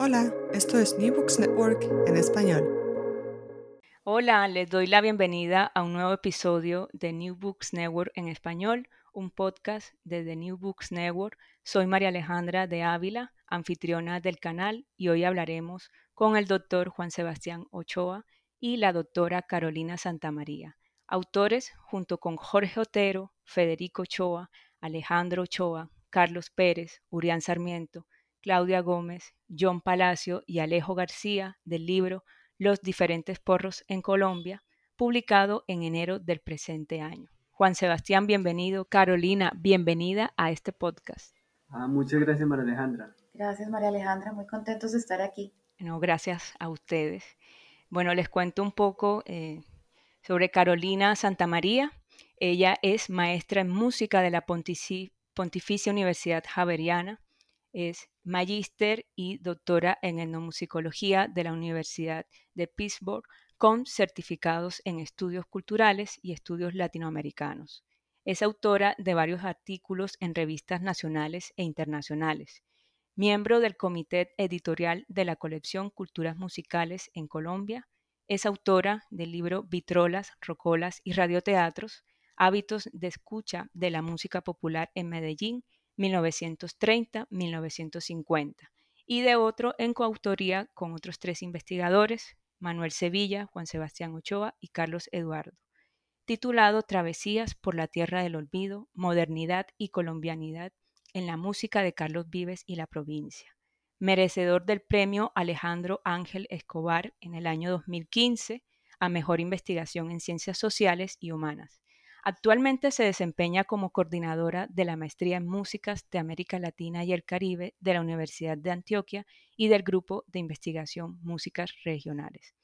Hola, esto es New Books Network en español. Hola, les doy la bienvenida a un nuevo episodio de New Books Network en español, un podcast desde New Books Network. Soy María Alejandra de Ávila, anfitriona del canal, y hoy hablaremos con el doctor Juan Sebastián Ochoa y la doctora Carolina Santamaría, autores junto con Jorge Otero, Federico Ochoa, Alejandro Ochoa, Carlos Pérez, Urián Sarmiento, Claudia Gómez, John Palacio y Alejo García del libro Los diferentes porros en Colombia, publicado en enero del presente año. Juan Sebastián, bienvenido. Carolina, bienvenida a este podcast. Ah, muchas gracias, María Alejandra. Gracias, María Alejandra. Muy contentos de estar aquí. No, gracias a ustedes. Bueno, les cuento un poco eh, sobre Carolina Santamaría. Ella es maestra en música de la Pontificia Universidad Javeriana. Es magíster y doctora en etnomusicología de la Universidad de Pittsburgh con certificados en estudios culturales y estudios latinoamericanos. Es autora de varios artículos en revistas nacionales e internacionales. Miembro del comité editorial de la colección Culturas Musicales en Colombia, es autora del libro Vitrolas, Rocolas y Radioteatros, Hábitos de Escucha de la Música Popular en Medellín 1930-1950, y de otro en coautoría con otros tres investigadores, Manuel Sevilla, Juan Sebastián Ochoa y Carlos Eduardo, titulado Travesías por la Tierra del Olvido, Modernidad y Colombianidad en la música de Carlos Vives y la provincia, merecedor del premio Alejandro Ángel Escobar en el año 2015 a Mejor Investigación en Ciencias Sociales y Humanas Actualmente se desempeña como coordinadora de la Maestría en Músicas de América Latina y el Caribe de la Universidad de Antioquia y del Grupo de Investigación Músicas Regionales.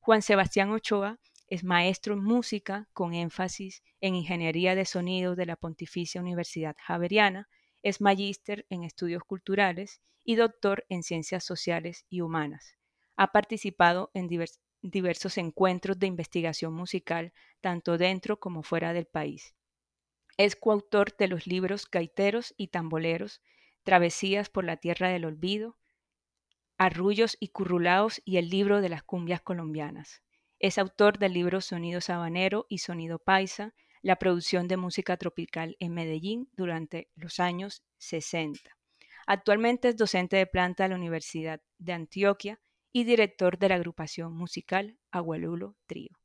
Juan Sebastián Ochoa es maestro en música con énfasis en Ingeniería de Sonido de la Pontificia Universidad Javeriana, es magíster en Estudios Culturales y doctor en Ciencias Sociales y Humanas. Ha participado en diversos diversos encuentros de investigación musical, tanto dentro como fuera del país. Es coautor de los libros Gaiteros y Tamboleros, Travesías por la Tierra del Olvido, Arrullos y Currulaos y el libro de las cumbias colombianas. Es autor del libro Sonido Sabanero y Sonido Paisa, la producción de música tropical en Medellín durante los años 60. Actualmente es docente de planta de la Universidad de Antioquia y director de la agrupación musical Agualulo Trío.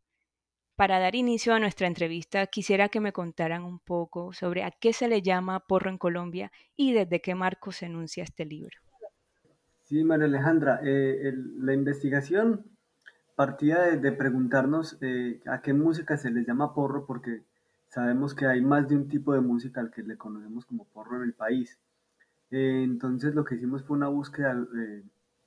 Para dar inicio a nuestra entrevista, quisiera que me contaran un poco sobre a qué se le llama porro en Colombia y desde qué marco se enuncia este libro. Sí, María Alejandra, eh, la investigación partía de, preguntarnos eh, a qué música se les llama porro, porque sabemos que hay más de un tipo de música al que le conocemos como porro en el país. Eh, entonces lo que hicimos fue una búsqueda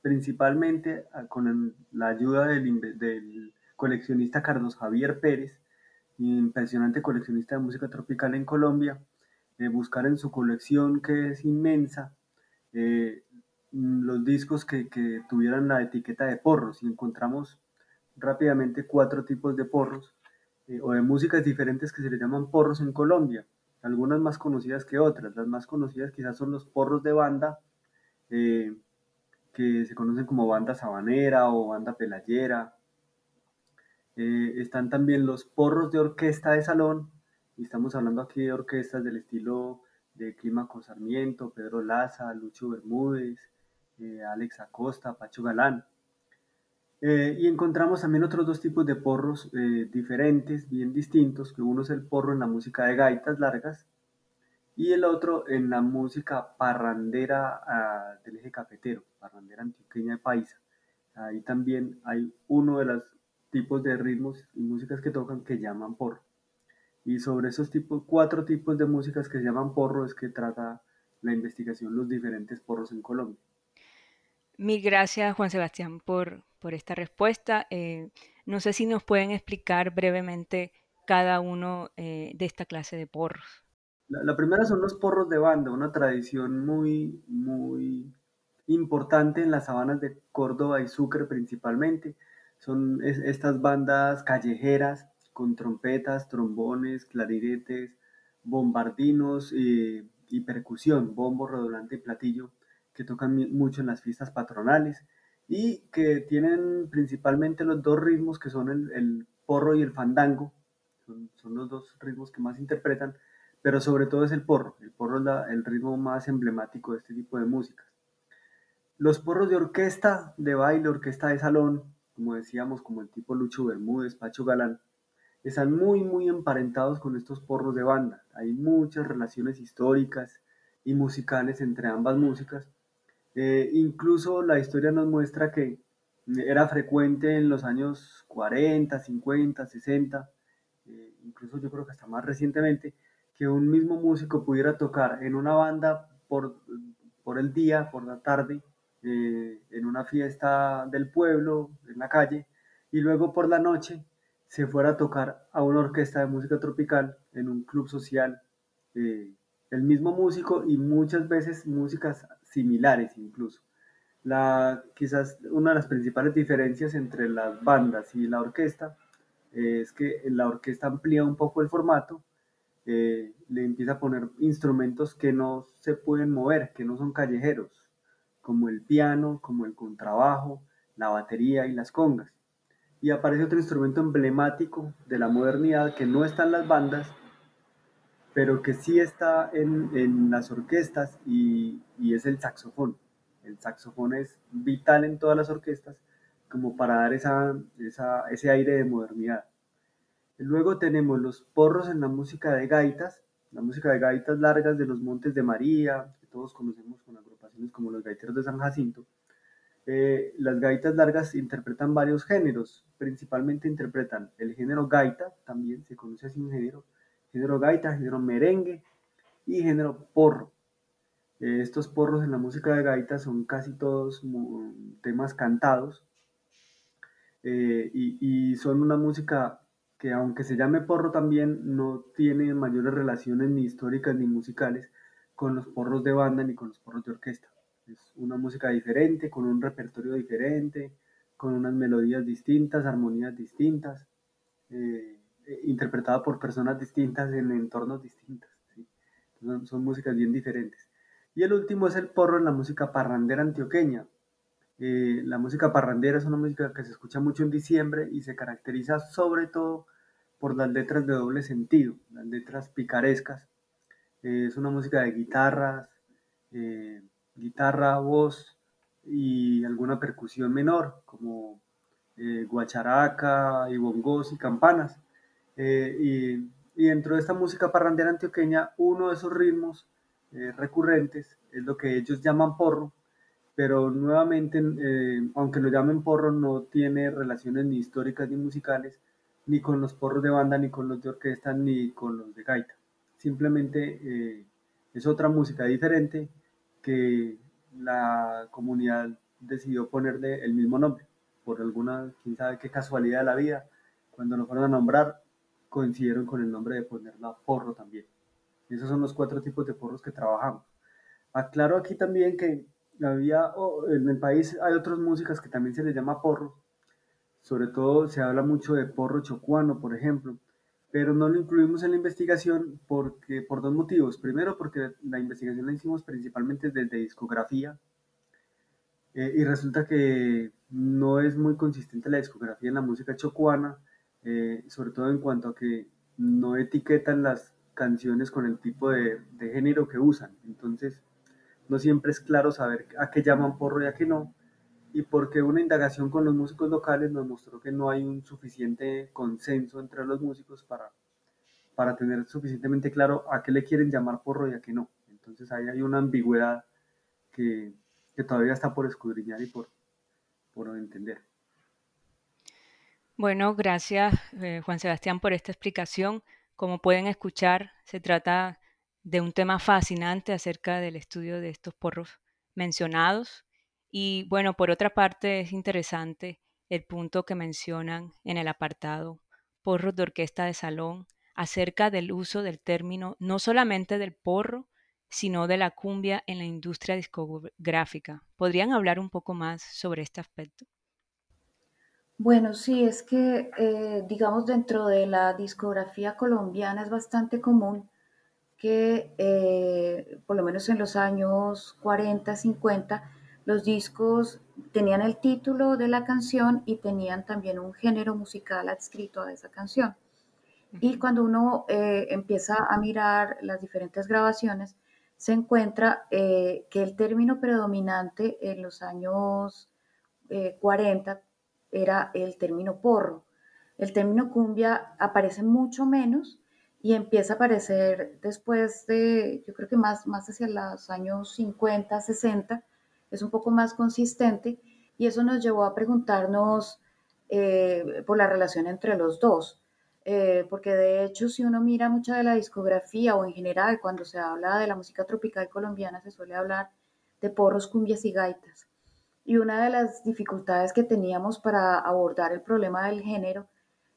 principalmente ah, con la ayuda del, coleccionista Carlos Javier Pérez, impresionante coleccionista de música tropical en Colombia, de buscar en su colección, que es inmensa, eh, los discos que, tuvieran la etiqueta de porros y encontramos rápidamente cuatro tipos de porros eh, o de músicas diferentes que se le llaman porros en Colombia, algunas más conocidas que otras. Las más conocidas quizás son los porros de banda, eh, que se conocen como banda sabanera o banda pelayera. Eh, están también los porros de orquesta de salón, y estamos hablando aquí de orquestas del estilo de Clímaco Sarmiento, Pedro Laza, Lucho Bermúdez, Alex Acosta, Pacho Galán. Eh, y encontramos también otros dos tipos de porros eh, diferentes, bien distintos, que uno es el porro en la música de gaitas largas y el otro en la música parrandera ah, del eje cafetero, parrandera antioqueña de paisa. Ahí también hay uno de los tipos de ritmos y músicas que tocan que llaman porro. Y sobre esos tipos, cuatro tipos de músicas que se llaman porro es que trata la investigación los diferentes porros en Colombia. Mil gracias, Juan Sebastián, por, por esta respuesta. Eh, no sé si nos pueden explicar brevemente cada uno eh, de esta clase de porros. La, primera son los porros de banda, una tradición muy, muy importante en las sabanas de Córdoba y Sucre principalmente. Son estas bandas callejeras con trompetas, trombones, clarinetes, bombardinos y percusión, bombo, redolante y platillo que tocan mucho en las fiestas patronales y que tienen principalmente los dos ritmos que son el, porro y el fandango, son, los dos ritmos que más interpretan, pero sobre todo es el porro, el porro es el ritmo más emblemático de este tipo de música. Los porros de orquesta, de baile, orquesta de salón, como decíamos, como el tipo Lucho Bermúdez, Pacho Galán, están muy, muy emparentados con estos porros de banda. Hay muchas relaciones históricas y musicales entre ambas músicas eh, incluso la historia nos muestra que era frecuente en los años 40, 50, 60, incluso yo creo que hasta más recientemente, que un mismo músico pudiera tocar en una banda por, por el día, por la tarde, eh, en una fiesta del pueblo, en la calle, y luego por la noche se fuera a tocar a una orquesta de música tropical en un club social, eh, el mismo músico y muchas veces músicas similares incluso. La, quizás una de las principales diferencias entre las bandas y la orquesta es que la orquesta amplía un poco el formato, eh, le empieza a poner instrumentos que no se pueden mover, que no son callejeros, como el piano, como el contrabajo, la batería y las congas. Y aparece otro instrumento emblemático de la modernidad que no está en las bandas, pero que sí está en, en las orquestas y, y, es el saxofón. El saxofón es vital en todas las orquestas como para dar esa, esa, ese aire de modernidad. Luego tenemos los porros en la música de gaitas, la música de gaitas largas de los Montes de María, que todos conocemos con agrupaciones como los Gaiteros de San Jacinto. Eh, las gaitas largas interpretan varios géneros, principalmente interpretan el género gaita, también se conoce así un género, género gaita, género merengue y género porro. Eh, estos porros en la música de gaita son casi todos temas cantados eh, y, son una música que aunque se llame porro también no tiene mayores relaciones ni históricas ni musicales con los porros de banda ni con los porros de orquesta. Es una música diferente, con un repertorio diferente, con unas melodías distintas, armonías distintas. Eh, eh, interpretada por personas distintas en entornos distintos. Son, músicas bien diferentes. Y el último es el porro en la música parrandera antioqueña. Eh, la música parrandera es una música que se escucha mucho en diciembre y se caracteriza sobre todo por las letras de doble sentido, las letras picarescas. Eh, es una música de guitarras, guitarra, voz y alguna percusión menor, como guacharaca y bongos y campanas. Eh, y, dentro de esta música parrandera antioqueña, uno de esos ritmos eh, recurrentes es lo que ellos llaman porro, pero nuevamente, eh, aunque lo llamen porro, no tiene relaciones ni históricas ni musicales, ni con los porros de banda, ni con los de orquesta, ni con los de gaita. Simplemente es otra música diferente que la comunidad decidió ponerle el mismo nombre, por alguna, quién sabe qué casualidad de la vida, cuando lo fueron a nombrar, coincidieron con el nombre de ponerla porro también. esos son los cuatro tipos de porros que trabajamos. Aclaro aquí también que había, en el país hay otras músicas que también se les llama porros. Sobre todo se habla mucho de porro chocuano, por ejemplo, pero no lo incluimos en la investigación porque, por dos motivos. Primero, porque la investigación la hicimos principalmente desde discografía eh, y resulta que no es muy consistente la discografía en la música chocuana, eh, sobre todo en cuanto a que no etiquetan las canciones con el tipo de, de género que usan. Entonces, no siempre es claro saber a qué llaman porro y a qué no y porque una indagación con los músicos locales nos mostró que no hay un suficiente consenso entre los músicos para, para tener suficientemente claro a qué le quieren llamar porro y a qué no. Entonces ahí hay una ambigüedad que, que todavía está por escudriñar y por, por entender. Bueno, gracias eh, Juan Sebastián por esta explicación. Como pueden escuchar, se trata de un tema fascinante acerca del estudio de estos porros mencionados y bueno, por otra parte es interesante el punto que mencionan en el apartado porros de orquesta de salón acerca del uso del término no solamente del porro, sino de la cumbia en la industria discográfica. ¿Podrían hablar un poco más sobre este aspecto? Bueno, sí, es que, eh, digamos, dentro de la discografía colombiana es bastante común que, eh, por lo menos en los años 40, 50, los discos tenían el título de la canción y tenían también un género musical adscrito a esa canción. Y cuando uno eh, empieza a mirar las diferentes grabaciones, se encuentra eh, que el término predominante en los años 40 eh, era el término porro. El término cumbia aparece mucho menos y empieza a aparecer después de, yo creo que más, más hacia los años 50, 60, es un poco más consistente y eso nos llevó a preguntarnos eh, por la relación entre los dos. Eh, porque de hecho si uno mira mucha de la discografía o en general cuando se habla de la música tropical colombiana se suele hablar de porros, cumbias y gaitas. Y una de las dificultades que teníamos para abordar el problema del género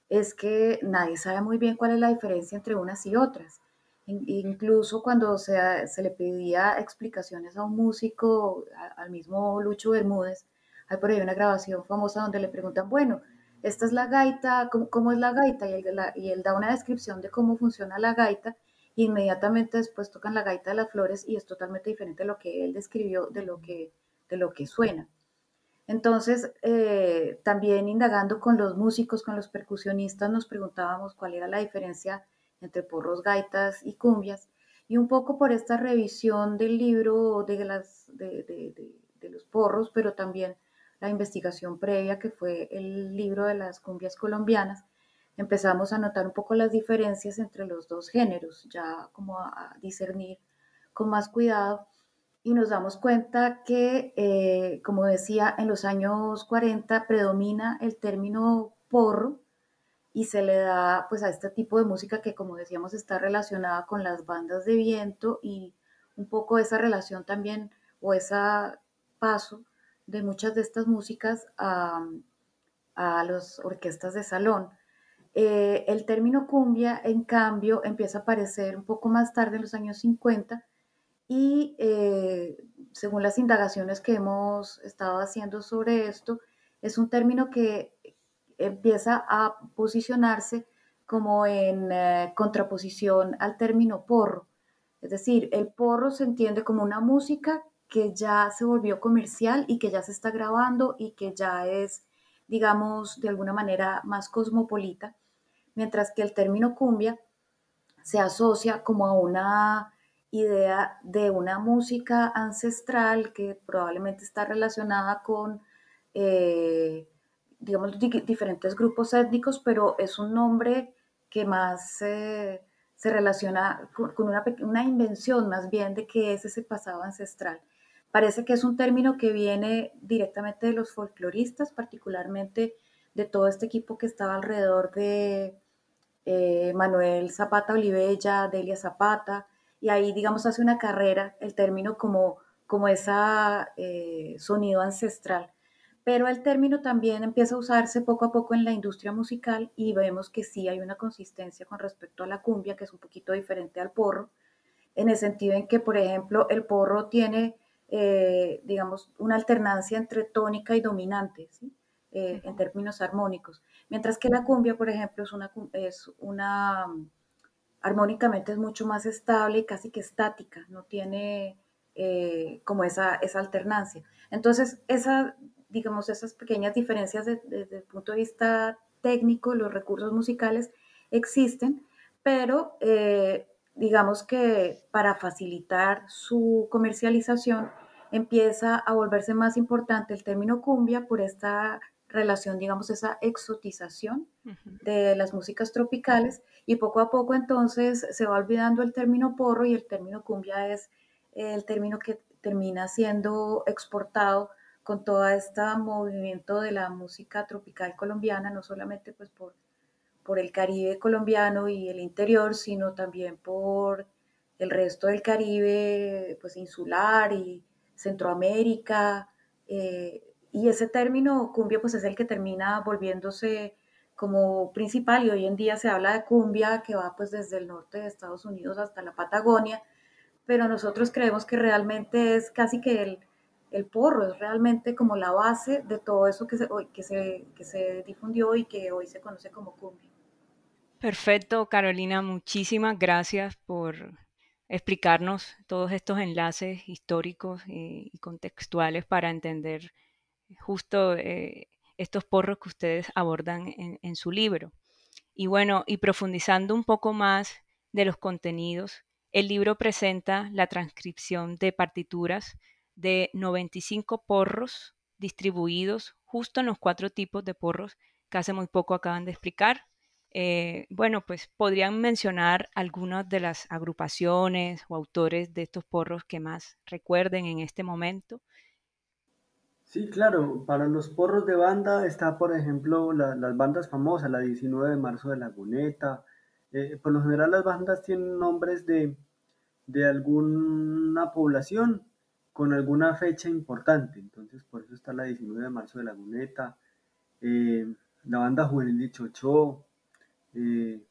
es que nadie sabe muy bien cuál es la diferencia entre unas y otras. Incluso cuando se, se le pedía explicaciones a un músico, al mismo Lucho Bermúdez, hay por ahí una grabación famosa donde le preguntan, bueno, esta es la gaita, ¿cómo, es la gaita? Y él, y él, da una descripción de cómo funciona la gaita, e inmediatamente después tocan la gaita de las flores y es totalmente diferente de lo que él describió, de lo que, de lo que suena. Entonces, eh, también indagando con los músicos, con los percusionistas, nos preguntábamos cuál era la diferencia entre porros, gaitas y cumbias, y un poco por esta revisión del libro de, las, de, los porros, pero también la investigación previa que fue el libro de las cumbias colombianas, empezamos a notar un poco las diferencias entre los dos géneros, ya como a, discernir con más cuidado y nos damos cuenta que, eh, como decía, en los años 40 predomina el término porro y se le da pues a este tipo de música que como decíamos está relacionada con las bandas de viento y un poco esa relación también o ese paso de muchas de estas músicas a, a las orquestas de salón. Eh, el término cumbia, en cambio, empieza a aparecer un poco más tarde, en los años 50, y eh, según las indagaciones que hemos estado haciendo sobre esto, es un término que empieza a posicionarse como en eh, contraposición al término porro. Es decir, el porro se entiende como una música que ya se volvió comercial y que ya se está grabando y que ya es, digamos, de alguna manera más cosmopolita, mientras que el término cumbia se asocia como a una idea de una música ancestral que probablemente está relacionada con eh, digamos, diferentes grupos étnicos, pero es un nombre que más se relaciona con, una, una, invención más bien de qué es ese pasado ancestral. Parece que es un término que viene directamente de los folcloristas, particularmente de todo este equipo que estaba alrededor de eh, Manuel Zapata Olivella, Delia Zapata, y ahí, digamos, hace una carrera el término como, como ese eh, sonido ancestral pero el término también empieza a usarse poco a poco en la industria musical y vemos que sí hay una consistencia con respecto a la cumbia, que es un poquito diferente al porro, en el sentido en que, por ejemplo, el porro tiene, eh, digamos, una alternancia entre tónica y dominante. eh, en términos armónicos. Mientras que la cumbia, por ejemplo, es una, es una armónicamente es mucho más estable y casi que estática, no tiene eh, como esa, esa alternancia. Entonces, esa, digamos, esas pequeñas diferencias desde el punto de vista técnico, los recursos musicales existen, pero eh, digamos que para facilitar su comercialización empieza a volverse más importante el término cumbia por esta relación, digamos, esa exotización de las músicas tropicales y poco a poco entonces se va olvidando el término porro y el término cumbia es el término que termina siendo exportado con todo este movimiento de la música tropical colombiana, no solamente pues por, por el Caribe colombiano y el interior, sino también por el resto del Caribe pues insular y Centroamérica, eh, y ese término cumbia pues es el que termina volviéndose como principal y hoy en día se habla de cumbia que va pues desde el norte de Estados Unidos hasta la Patagonia, pero nosotros creemos que realmente es casi que el, el porro, es realmente como la base de todo eso que se, que, se, que se difundió y que hoy se conoce como cumbia. Perfecto, Carolina, muchísimas gracias por explicarnos todos estos enlaces históricos y contextuales para entender justo eh, estos porros que ustedes abordan en, su libro. Y bueno, y profundizando un poco más de los contenidos, el libro presenta la transcripción de partituras de 95 porros distribuidos justo en los cuatro tipos de porros que hace muy poco acaban de explicar. Eh, bueno, pues podrían mencionar algunas de las agrupaciones o autores de estos porros que más recuerden en este momento Sí, claro, para los porros de banda está, por ejemplo, las bandas famosas, la 19 de marzo de Laguneta. Eh, por lo general las bandas tienen nombres de, alguna población con alguna fecha importante. Entonces, por eso está la 19 de marzo de Laguneta, eh, la banda juvenil de Chocho, eh,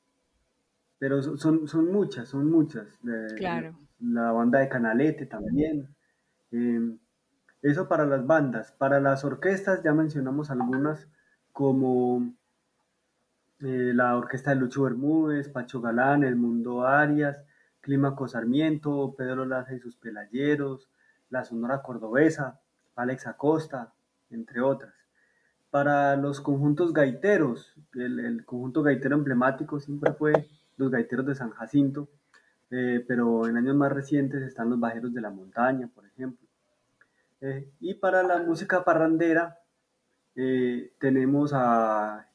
pero son, son muchas, son muchas. claro. La, banda de Canalete también. Eso para las bandas. Para las orquestas ya mencionamos algunas como eh, la orquesta de Lucho Bermúdez, Pacho Galán, El Mundo Arias, Clímaco Sarmiento, Pedro Laza y sus Pelayeros, la Sonora Cordobesa, Alex Acosta, entre otras. Para los conjuntos gaiteros, el, conjunto gaitero emblemático siempre fue los gaiteros de San Jacinto, eh, pero en años más recientes están los bajeros de la montaña, por ejemplo. Eh, y para la música parrandera eh, tenemos a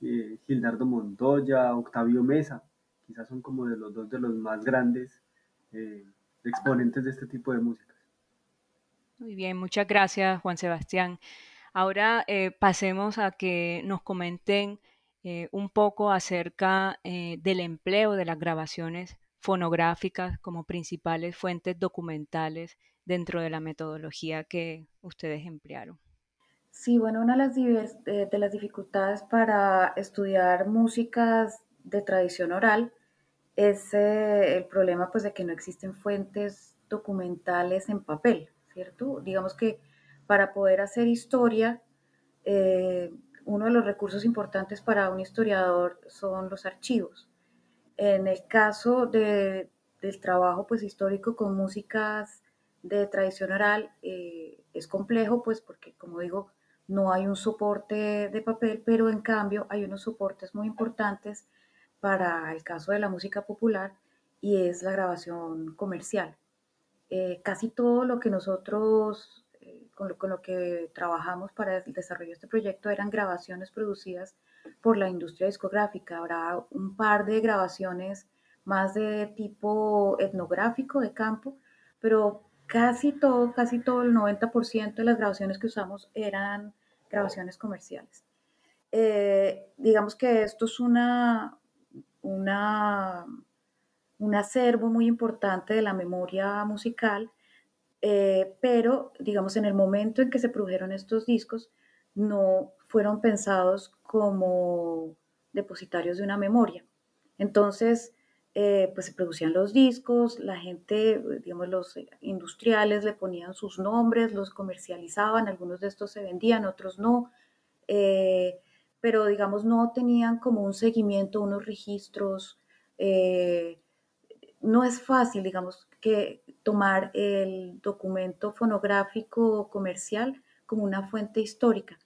Gildardo Montoya, Octavio Mesa, quizás son como de los dos de los más grandes exponentes de este tipo de música. Muy bien, muchas gracias Juan Sebastián. Ahora pasemos a que nos comenten un poco acerca del empleo de las grabaciones fonográficas como principales fuentes documentales dentro de la metodología que ustedes emplearon? Sí, bueno, una de las, de, las dificultades para estudiar músicas de tradición oral es eh, el problema pues de que no existen fuentes documentales en papel, Digamos que para poder hacer historia, eh, uno de los recursos importantes para un historiador son los archivos. En el caso de, del trabajo pues histórico con músicas de tradición oral eh, es complejo, pues porque, como digo, no hay un soporte de papel, pero en cambio hay unos soportes muy importantes para el caso de la música popular y es la grabación comercial. Eh, casi todo lo que nosotros, eh, con, lo, que trabajamos para el desarrollo de este proyecto eran grabaciones producidas por la industria discográfica. Habrá un par de grabaciones más de tipo etnográfico de campo, pero casi todo, casi todo el 90% de las grabaciones que usamos eran grabaciones comerciales. Eh, digamos que esto es una, una, un acervo muy importante de la memoria musical, eh, pero digamos en el momento en que se produjeron estos discos no fueron pensados como depositarios de una memoria. Entonces, eh, pues se producían los discos, la gente, digamos, los industriales le ponían sus nombres, los comercializaban, algunos de estos se vendían, otros no. eh, pero digamos no tenían como un seguimiento, unos registros. No es fácil, digamos, que tomar el documento fonográfico comercial como una fuente histórica,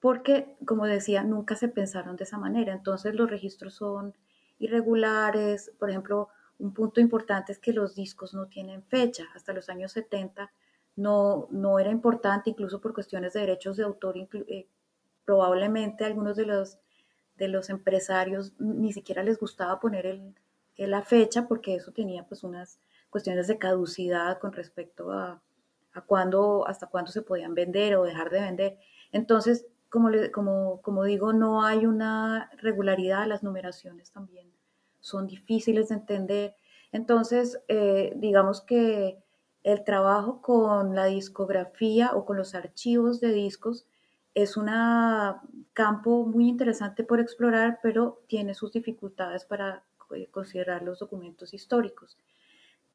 porque, como decía, nunca se pensaron de esa manera. Entonces los registros son irregulares. Por ejemplo, un punto importante es que los discos no tienen fecha. Hasta los años 70 no, no era importante, incluso por cuestiones de derechos de autor. Eh, probablemente algunos de los, de los empresarios ni siquiera les gustaba poner el, la fecha porque eso tenía pues unas cuestiones de caducidad con respecto a, a cuándo, hasta cuándo se podían vender o dejar de vender. Entonces, como, como, como digo, no hay una regularidad, las numeraciones también son difíciles de entender. Entonces, eh, digamos que el trabajo con la discografía o con los archivos de discos es un campo muy interesante por explorar, pero tiene sus dificultades para considerar los documentos históricos.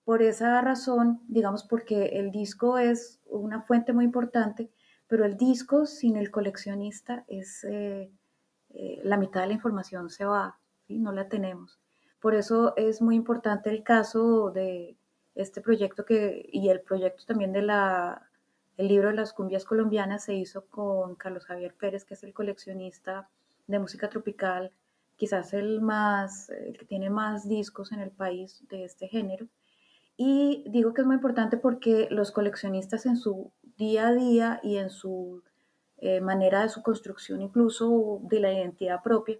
Por esa razón, digamos, porque el disco es una fuente muy importante, pero el disco sin el coleccionista es eh, eh, la mitad de la información se va, y no la tenemos. Por eso es muy importante el caso de este proyecto que, y el proyecto también de el libro de las cumbias colombianas se hizo con Carlos Javier Pérez, que es el coleccionista de música tropical, quizás el más, el que tiene más discos en el país de este género. Y digo que es muy importante porque los coleccionistas en su día a día y en su eh, manera de su construcción, incluso de la identidad propia,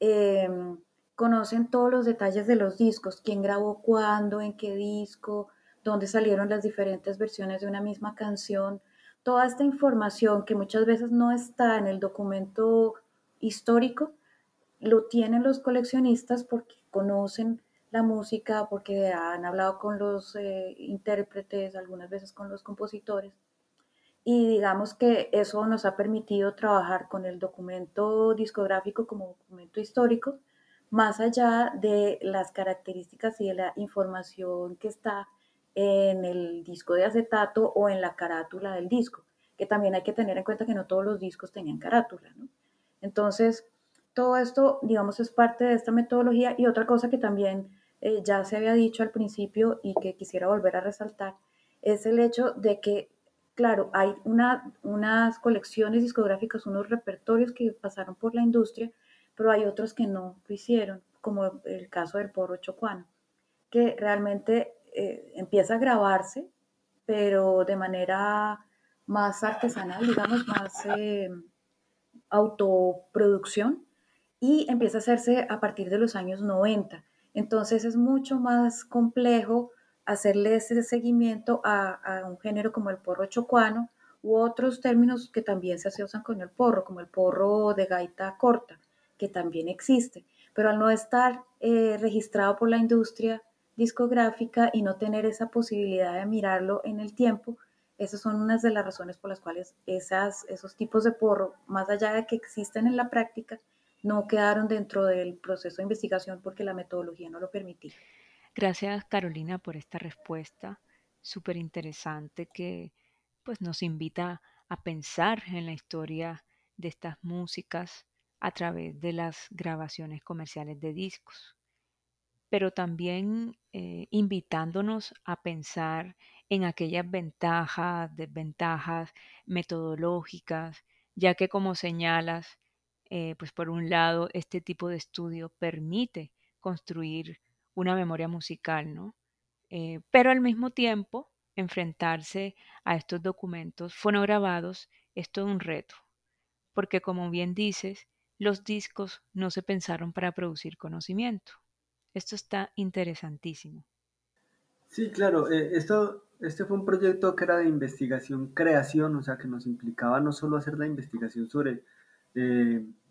em, conocen todos los detalles de los discos, quién grabó cuándo, en qué disco, dónde salieron las diferentes versiones de una misma canción. Toda esta información que muchas veces no está en el documento histórico, lo tienen los coleccionistas porque conocen la música porque han hablado con los eh, intérpretes, algunas veces con los compositores. Y digamos que eso nos ha permitido trabajar con el documento discográfico como documento histórico, más allá de las características y de la información que está en el disco de acetato o en la carátula del disco, que también hay que tener en cuenta que no todos los discos tenían carátula. ¿no? Entonces, todo esto, digamos, es parte de esta metodología. Y otra cosa que también eh, ya se había dicho al principio y que quisiera volver a resaltar, es el hecho de que, claro, hay una, unas colecciones discográficas, unos repertorios que pasaron por la industria, pero hay otros que no lo hicieron, como el caso del porro chocuano, que realmente eh, empieza a grabarse, pero de manera más artesanal, digamos, más eh, autoproducción, y empieza a hacerse a partir de los años 90. Entonces es mucho más complejo hacerle ese seguimiento a, un género como el porro chocuano u otros términos que también se asocian con el porro, como el porro de gaita corta, que también existe. Pero al no estar eh, registrado por la industria discográfica y no tener esa posibilidad de mirarlo en el tiempo, esas son unas de las razones por las cuales esas, esos tipos de porro, más allá de que existen en la práctica, no quedaron dentro del proceso de investigación porque la metodología no lo permitía. Gracias Carolina por esta respuesta súper interesante que pues nos invita a pensar en la historia de estas músicas a través de las grabaciones comerciales de discos, pero también eh, invitándonos a pensar en aquellas ventajas, desventajas metodológicas, ya que como señalas, eh, pues por un lado, este tipo de estudio permite construir una memoria musical, ¿no? Eh, pero al mismo tiempo, enfrentarse a estos documentos fonograbados es todo un reto, porque como bien dices, los discos no se pensaron para producir conocimiento. Esto está interesantísimo. Sí, claro, eh, esto, este fue un proyecto que era de investigación, creación, o sea, que nos implicaba no solo hacer la investigación sobre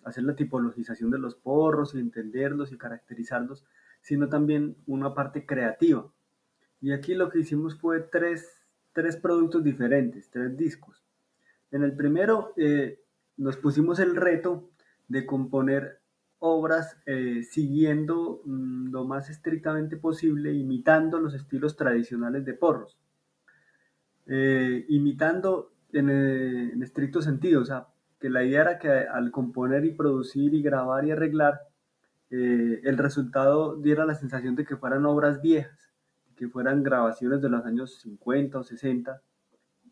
hacer la tipologización de los porros y entenderlos y caracterizarlos, sino también una parte creativa. Y aquí lo que hicimos fue tres, tres productos diferentes, tres discos. En el primero eh, nos pusimos el reto de componer obras eh, siguiendo mm, lo más estrictamente posible, imitando los estilos tradicionales de porros. Eh, imitando en, en, estricto sentido, o sea, que la idea era que al componer y producir y grabar y arreglar, eh, el resultado diera la sensación de que fueran obras viejas, que fueran grabaciones de los años 50 o 60.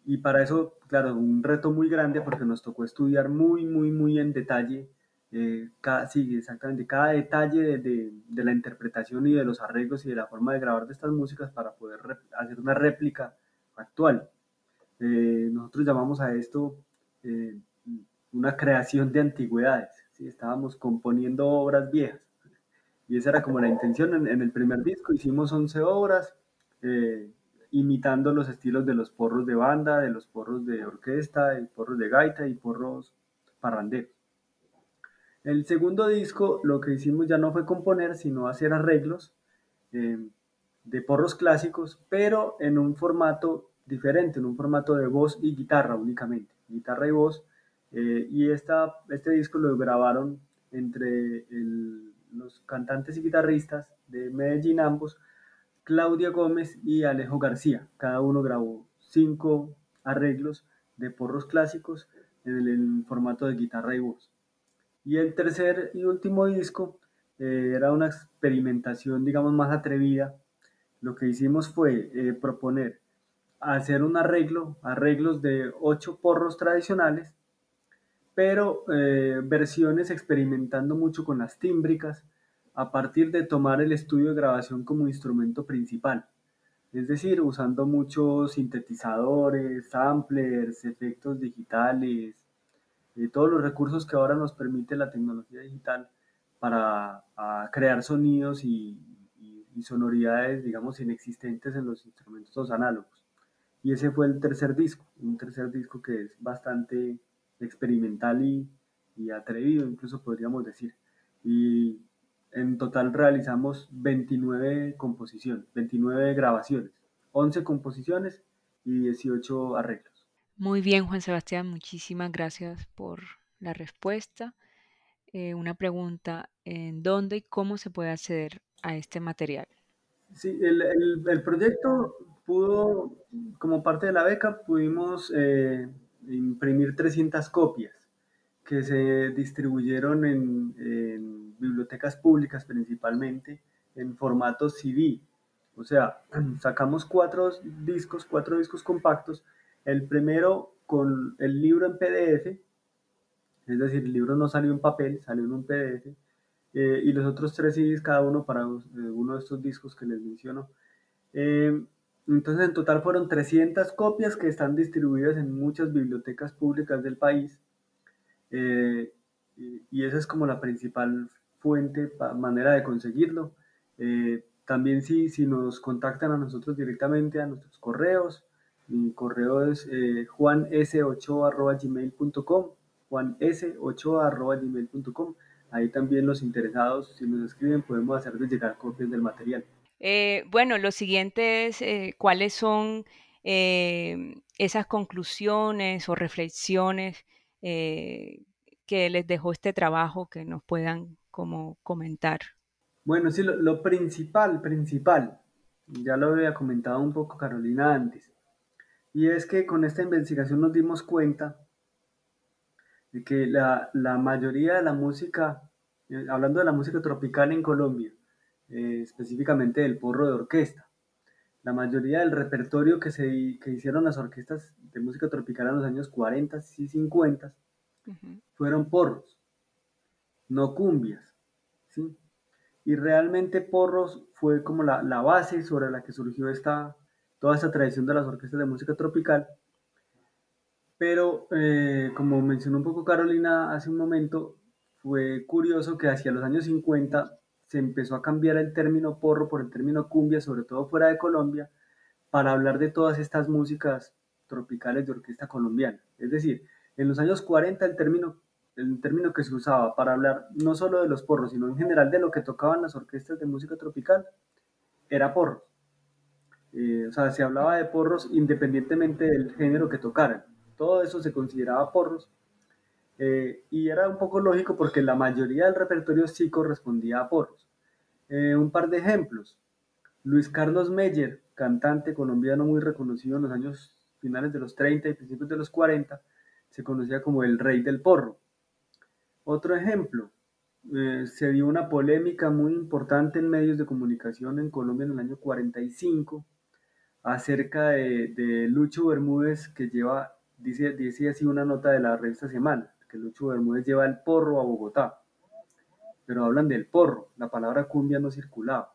Y para eso, claro, un reto muy grande porque nos tocó estudiar muy, muy, muy en detalle, eh, cada, sí, exactamente, cada detalle de, de, la interpretación y de los arreglos y de la forma de grabar de estas músicas para poder hacer una réplica actual. Eh, nosotros llamamos a esto eh, una creación de antigüedades, ¿sí? estábamos componiendo obras viejas. Y esa era como la intención en, el primer disco, hicimos 11 obras, eh, imitando los estilos de los porros de banda, de los porros de orquesta, de porros de gaita y porros parranderos. El segundo disco lo que hicimos ya no fue componer, sino hacer arreglos de porros clásicos, pero en un formato diferente, en un formato de voz y guitarra únicamente, guitarra y voz. Eh, y esta, este disco lo grabaron entre los cantantes y guitarristas de Medellín ambos, Claudia Gómez y Alejo García. Cada uno grabó cinco arreglos de porros clásicos en el, formato de guitarra y voz. Y el tercer y último disco eh, era una experimentación, digamos, más atrevida. Lo que hicimos fue eh, proponer hacer un arreglo, arreglos de ocho porros tradicionales, pero eh, versiones experimentando mucho con las tímbricas a partir de tomar el estudio de grabación como instrumento principal. Es decir, usando muchos sintetizadores, samplers, efectos digitales, eh, todos los recursos que ahora nos permite la tecnología digital para crear sonidos y, y sonoridades, digamos, inexistentes en los instrumentos análogos. Y ese fue el tercer disco, un tercer disco que es bastante experimental y, y atrevido, incluso podríamos decir. Y en total realizamos 29 composiciones, 29 grabaciones, 11 composiciones y 18 arreglos. Muy bien, Juan Sebastián, muchísimas gracias por la respuesta. Eh, una pregunta, ¿en dónde y cómo se puede acceder a este material? Sí, el, el, el proyecto pudo, como parte de la beca, pudimos eh, imprimir 300 copias que se distribuyeron en, bibliotecas públicas principalmente en formato CD. O sea, sacamos cuatro discos, cuatro discos compactos. El primero con el libro en PDF, es decir, el libro no salió en papel, salió en un PDF. Eh, y los otros tres CDs cada uno para eh, uno de estos discos que les menciono. Entonces en total fueron 300 copias que están distribuidas en muchas bibliotecas públicas del país. Eh, y, esa es como la principal fuente, manera de conseguirlo. Eh, también si, si nos contactan a nosotros directamente a nuestros correos, mi correo es eh, juans8.gmail.com, juans8.gmail.com. Ahí también los interesados, si nos escriben, podemos hacerles llegar copias del material. Eh, bueno, lo siguiente es eh, cuáles son eh, esas conclusiones o reflexiones que les dejó este trabajo que nos puedan como comentar. Bueno, sí, lo, principal, principal, ya lo había comentado un poco Carolina antes, y es que con esta investigación nos dimos cuenta de que la, la mayoría de la música, hablando de la música tropical en Colombia, eh, específicamente del porro de orquesta. La mayoría del repertorio que, se, hicieron las orquestas de música tropical en los años 40 y 50 fueron porros, no cumbias. ¿sí? Y realmente porros fue como la, base sobre la que surgió esta, toda esta tradición de las orquestas de música tropical. Pero, eh, como mencionó un poco Carolina hace un momento, fue curioso que hacia los años 50 se empezó a cambiar el término porro por el término cumbia, sobre todo fuera de Colombia, para hablar de todas estas músicas tropicales de orquesta colombiana. Es decir, en los años 40 el término, el término que se usaba para hablar no solo de los porros, sino en general de lo que tocaban las orquestas de música tropical, era porro. Eh, o sea, se hablaba de porros independientemente del género que tocaran. Todo eso se consideraba porros eh, y era un poco lógico porque la mayoría del repertorio sí correspondía a porros. Eh, un par de ejemplos. Luis Carlos Meyer, cantante colombiano muy reconocido en los años finales de los 30 y principios de los 40, se conocía como el rey del porro. Otro ejemplo, eh, se dio una polémica muy importante en medios de comunicación en Colombia en el año 45 acerca de, Lucho Bermúdez que lleva, dice, dice así una nota de la revista Semana, que Lucho Bermúdez lleva el porro a Bogotá, pero hablan del porro, la palabra cumbia no circulaba,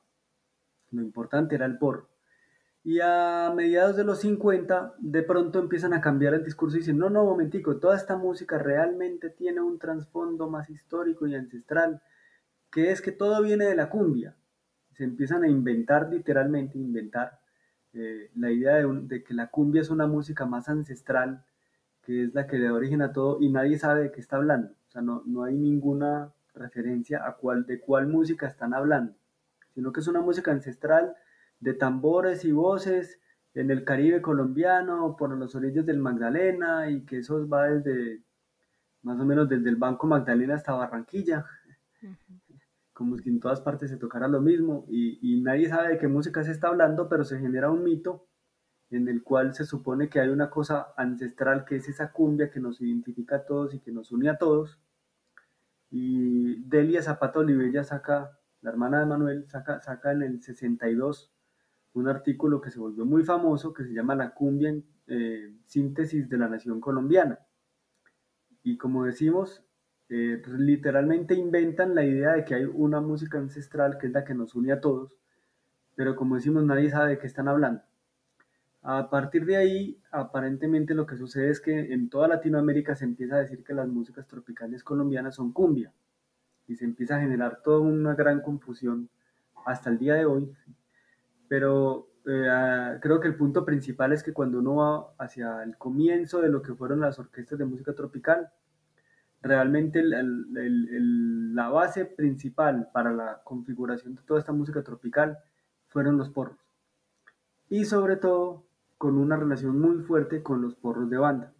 lo importante era el porro. Y a mediados de los 50, de pronto empiezan a cambiar el discurso y dicen, no, no, momentico, toda esta música realmente tiene un trasfondo más histórico y ancestral, que es que todo viene de la cumbia. Se empiezan a inventar, literalmente, inventar eh, la idea de, que la cumbia es una música más ancestral, que es la que le da origen a todo y nadie sabe de qué está hablando. O sea, no, no hay ninguna referencia a cuál, de cuál música están hablando, sino que es una música ancestral de tambores y voces en el Caribe colombiano, por los orillos del Magdalena, y que eso va desde, más o menos desde el Banco Magdalena hasta Barranquilla, como si en todas partes se tocara lo mismo, y, y nadie sabe de qué música se está hablando, pero se genera un mito en el cual se supone que hay una cosa ancestral que es esa cumbia que nos identifica a todos y que nos une a todos. Y Delia Zapata Olivella saca, la hermana de Manuel, saca, saca en el 62 un artículo que se volvió muy famoso que se llama La cumbia eh, síntesis de la nación colombiana. Y como decimos, eh, pues literalmente inventan la idea de que hay una música ancestral que es la que nos une a todos, pero como decimos nadie sabe de qué están hablando. A partir de ahí, aparentemente lo que sucede es que en toda Latinoamérica se empieza a decir que las músicas tropicales colombianas son cumbia y se empieza a generar toda una gran confusión hasta el día de hoy pero eh, creo que el punto principal es que cuando uno va hacia el comienzo de lo que fueron las orquestas de música tropical, realmente la base principal para la configuración de toda esta música tropical fueron los porros. Y sobre todo con una relación muy fuerte con los porros de banda.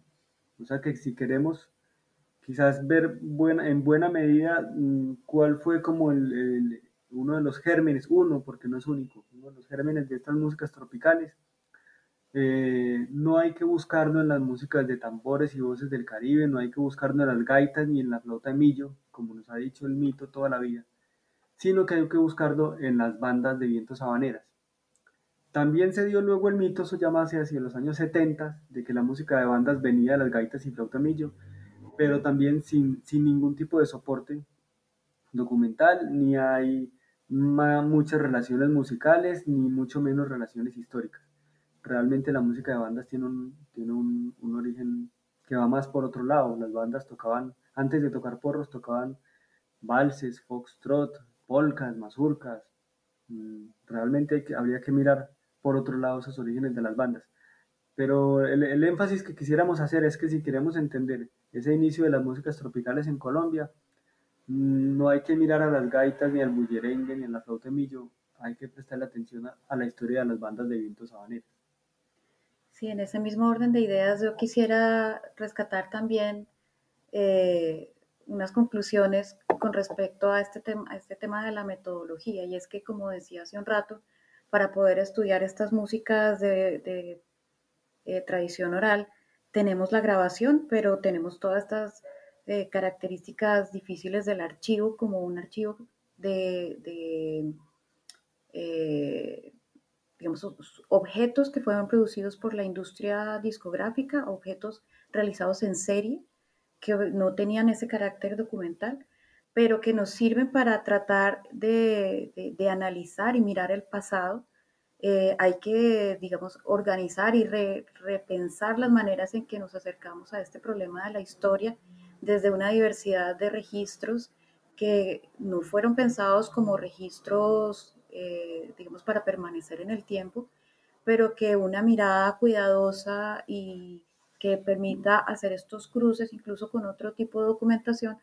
O sea que si queremos quizás ver en buena medida mm, cuál fue como el, uno de los gérmenes, uno porque no es único, uno de los gérmenes de estas músicas tropicales. Eh, no hay que buscarlo en las músicas de tambores y voces del Caribe, no hay que buscarlo en las gaitas ni en la flauta de millo, como nos ha dicho el mito toda la vida, sino que hay que buscarlo en las bandas de vientos habaneras. También se dio luego el mito, eso llama hacia, hacia los años 70, de que la música de bandas venía de las gaitas y flauta de millo, pero también sin, sin ningún tipo de soporte documental, ni hay muchas relaciones musicales, ni mucho menos relaciones históricas. Realmente la música de bandas tiene un, tiene un, un origen que va más por otro lado. Las bandas tocaban, antes de tocar porros, tocaban valses, foxtrot, polcas, mazurcas. Mm, realmente habría que mirar por otro lado esos orígenes de las bandas. Pero el, el, énfasis que quisiéramos hacer es que si queremos entender ese inicio de las músicas tropicales en Colombia, Mm, no hay que mirar a las gaitas, ni al bullerengue, ni a la flauta millo, hay que prestarle atención a, la historia de las bandas de vientos sabaneros. Sí, en ese mismo orden de ideas yo quisiera rescatar también eh, unas conclusiones con respecto a este, tema, a este tema de la metodología, y es que, como decía hace un rato, para poder estudiar estas músicas de, eh, tradición oral, tenemos la grabación, pero tenemos todas estas características difíciles del archivo, como un archivo de, eh, digamos, objetos que fueron producidos por la industria discográfica, objetos realizados en serie, que no tenían ese carácter documental, pero que nos sirven para tratar de, analizar y mirar el pasado. Eh, hay que, digamos, organizar y repensar las maneras en que nos acercamos a este problema de la historia desde una diversidad de registros que no fueron pensados como registros, eh, digamos, para permanecer en el tiempo, pero que una mirada cuidadosa y que permita hacer estos cruces incluso con otro tipo de documentación,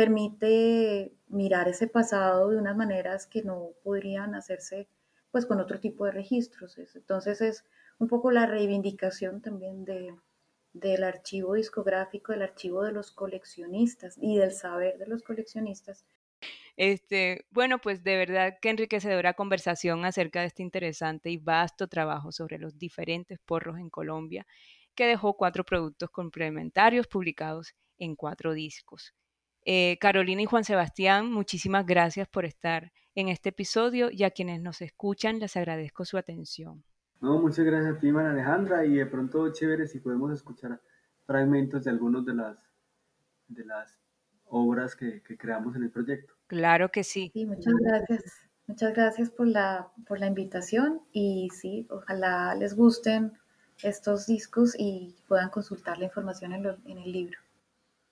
permite mirar ese pasado de unas maneras que no podrían hacerse pues con otro tipo de registros. Entonces es un poco la reivindicación también de, del archivo discográfico, del archivo de los coleccionistas y del saber de los coleccionistas. Este, bueno, pues de verdad que enriquecedora conversación acerca de este interesante y vasto trabajo sobre los diferentes porros en Colombia. que dejó cuatro productos complementarios publicados en cuatro discos. Eh, Carolina y Juan Sebastián, muchísimas gracias por estar en este episodio y a quienes nos escuchan les agradezco su atención. No, muchas gracias a ti, María Alejandra, y de pronto chévere si podemos escuchar fragmentos de algunos de las, de las obras que, que creamos en el proyecto. Claro que sí. Sí, muchas gracias. Muchas gracias por la, por la invitación y sí, ojalá les gusten estos discos y puedan consultar la información en, en el libro.